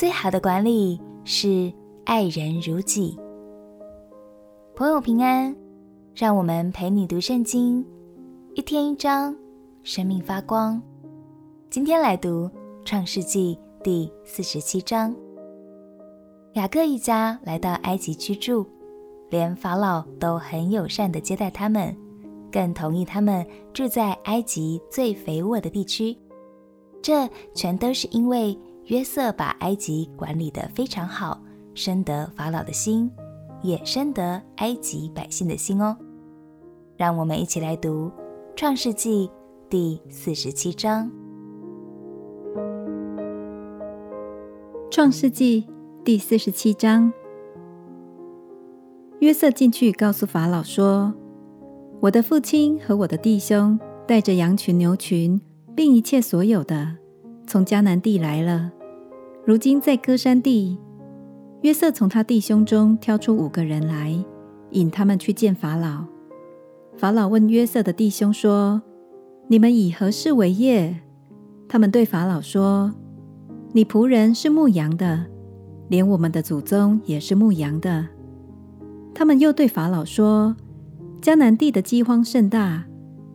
最好的管理是爱人如己。朋友平安，让我们陪你读圣经，一天一章，生命发光。今天来读创世纪第四十七章。雅各一家来到埃及居住，连法老都很友善地接待他们，更同意他们住在埃及最肥沃的地区。这全都是因为约瑟把埃及管理得非常好，深得法老的心。也深得埃及百姓的心哦。让我们一起来读《创世纪》第四十七章。《创世纪》第四十七章，约瑟进去告诉法老说：“我的父亲和我的弟兄带着羊群、牛群，并一切所有的，从迦南地来了，如今在歌珊地。”约瑟从他弟兄中挑出五个人来，引他们去见法老。法老问约瑟的弟兄说：“你们以何事为业？”他们对法老说：“你仆人是牧羊的，连我们的祖宗也是牧羊的。”他们又对法老说：“迦南地的饥荒甚大，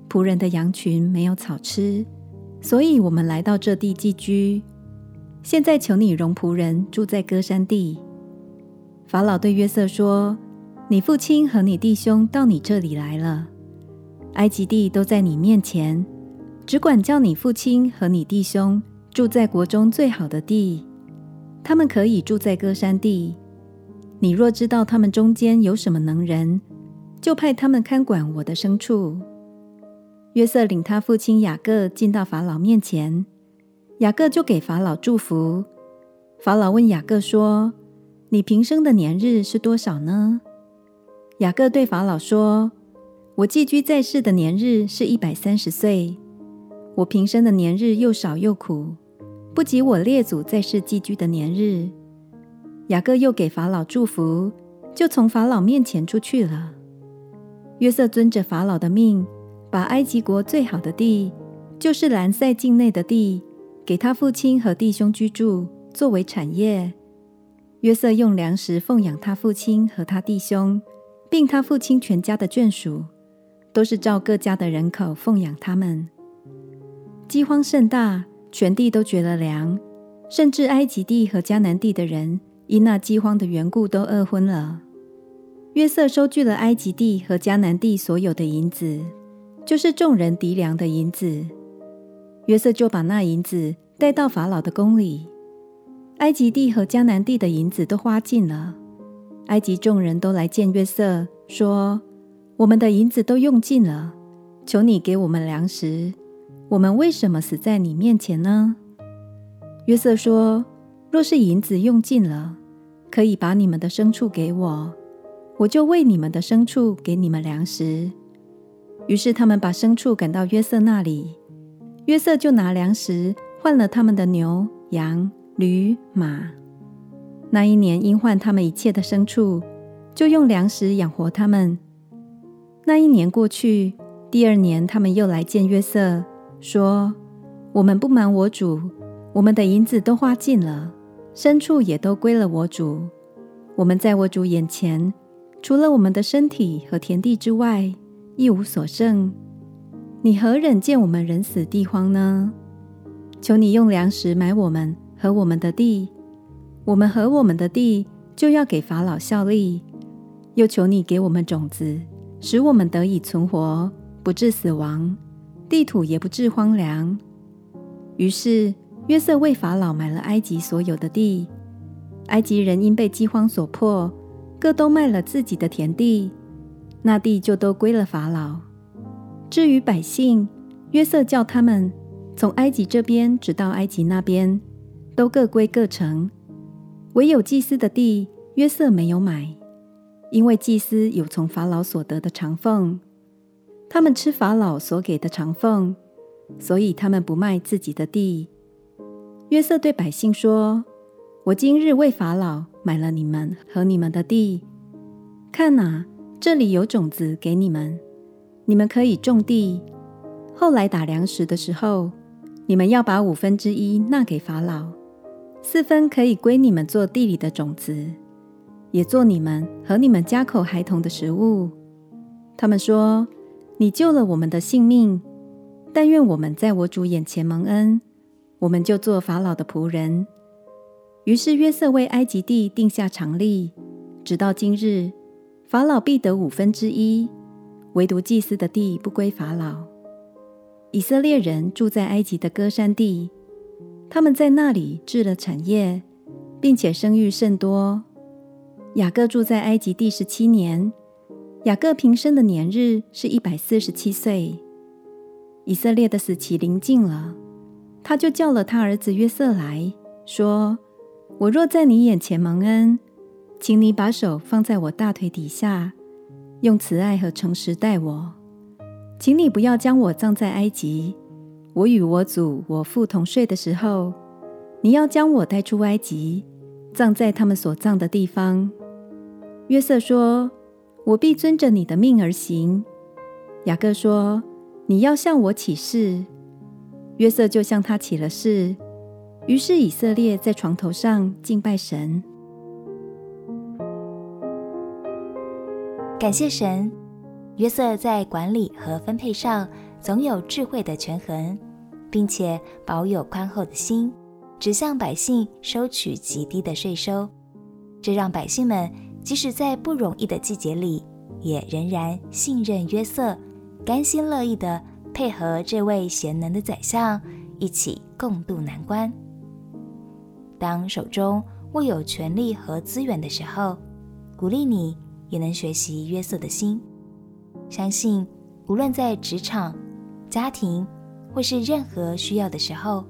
仆人的羊群没有草吃，所以我们来到这地寄居。现在求你容仆人住在歌山地。”法老对约瑟说：“你父亲和你弟兄到你这里来了，埃及地都在你面前，只管叫你父亲和你弟兄住在国中最好的地，他们可以住在歌山地。你若知道他们中间有什么能人，就派他们看管我的牲畜。”约瑟领他父亲雅各进到法老面前，雅各就给法老祝福。法老问雅各说：你平生的年日是多少呢？雅各对法老说：“我寄居在世的年日是一百三十岁。我平生的年日又少又苦，不及我列祖在世寄居的年日。”雅各又给法老祝福，就从法老面前出去了。约瑟遵着法老的命，把埃及国最好的地，就是兰塞境内的地，给他父亲和弟兄居住，作为产业。约瑟用粮食奉养他父亲和他弟兄，并他父亲全家的眷属，都是照各家的人口奉养他们。饥荒甚大，全地都绝了粮，甚至埃及地和迦南地的人因那饥荒的缘故都饿昏了。约瑟收据了埃及地和迦南地所有的银子，就是众人糴粮的银子。约瑟就把那银子带到法老的宫里。埃及地和迦南地的银子都花尽了。埃及众人都来见约瑟，说：“我们的银子都用尽了，求你给我们粮食。我们为什么死在你面前呢？”约瑟说：“若是银子用尽了，可以把你们的牲畜给我，我就为你们的牲畜给你们粮食。”于是他们把牲畜赶到约瑟那里，约瑟就拿粮食换了他们的牛羊。驴马，那一年因换他们一切的牲畜，就用粮食养活他们。那一年过去，第二年他们又来见约瑟，说：“我们不瞒我主，我们的银子都花尽了，牲畜也都归了我主。我们在我主眼前，除了我们的身体和田地之外，一无所剩。你何忍见我们人死地荒呢？求你用粮食买我们。”和我们的地，我们和我们的地就要给法老效力。又求你给我们种子，使我们得以存活，不致死亡，地土也不致荒凉。于是约瑟为法老买了埃及所有的地。埃及人因被饥荒所迫，各都卖了自己的田地，那地就都归了法老。至于百姓，约瑟叫他们从埃及这边直到埃及那边。都各归各城，唯有祭司的地，约瑟没有买，因为祭司有从法老所得的长俸，他们吃法老所给的长俸，所以他们不卖自己的地。约瑟对百姓说：“我今日为法老买了你们和你们的地，看哪，这里有种子给你们，你们可以种地。后来打粮食的时候，你们要把五分之一纳给法老。”四分可以归你们做地里的种子，也做你们和你们家口孩童的食物。他们说：“你救了我们的性命，但愿我们在我主眼前蒙恩，我们就做法老的仆人。”于是约瑟为埃及地定下常例，直到今日，法老必得五分之一，唯独祭司的地不归法老。以色列人住在埃及的歌山地，他们在那里置了产业，并且生育甚多。雅各住在埃及第十七年，雅各平生的年日是一百四十七岁。以色列的死期临近了，他就叫了他儿子约瑟来说。我若在你眼前蒙恩，请你把手放在我大腿底下，用慈爱和诚实待我。请你不要将我葬在埃及，我与我祖我父同睡的时候，你要将我带出埃及，葬在他们所葬的地方。约瑟说：“我必遵着你的命而行。”雅各说：“你要向我起誓。”约瑟就向他起了誓。于是以色列在床头上敬拜神。感谢神，约瑟在管理和分配上总有智慧的权衡，并且保有宽厚的心，只向百姓收取极低的税收。这让百姓们即使在不容易的季节里，也仍然信任约瑟，甘心乐意地配合这位贤能的宰相，一起共度难关。当手中握有权力和资源的时候，鼓励你也能学习约瑟的心，相信无论在职场、家庭或是任何需要的时候，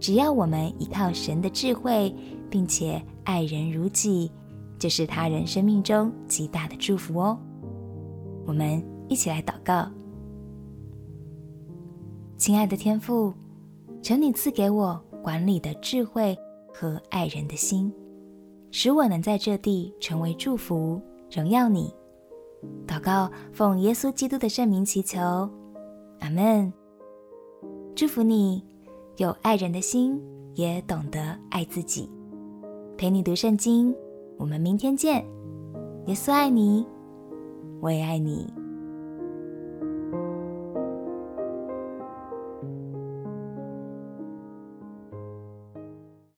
只要我们依靠神的智慧，并且爱人如己，就是他人生命中极大的祝福哦。我们一起来祷告，亲爱的天父，求你赐给我管理的智慧。和爱人的心，使我能在这地成为祝福，荣耀你。祷告，奉耶稣基督的圣名祈求，阿门。祝福你有爱人的心，也懂得爱自己。陪你读圣经，我们明天见。耶稣爱你，我也爱你。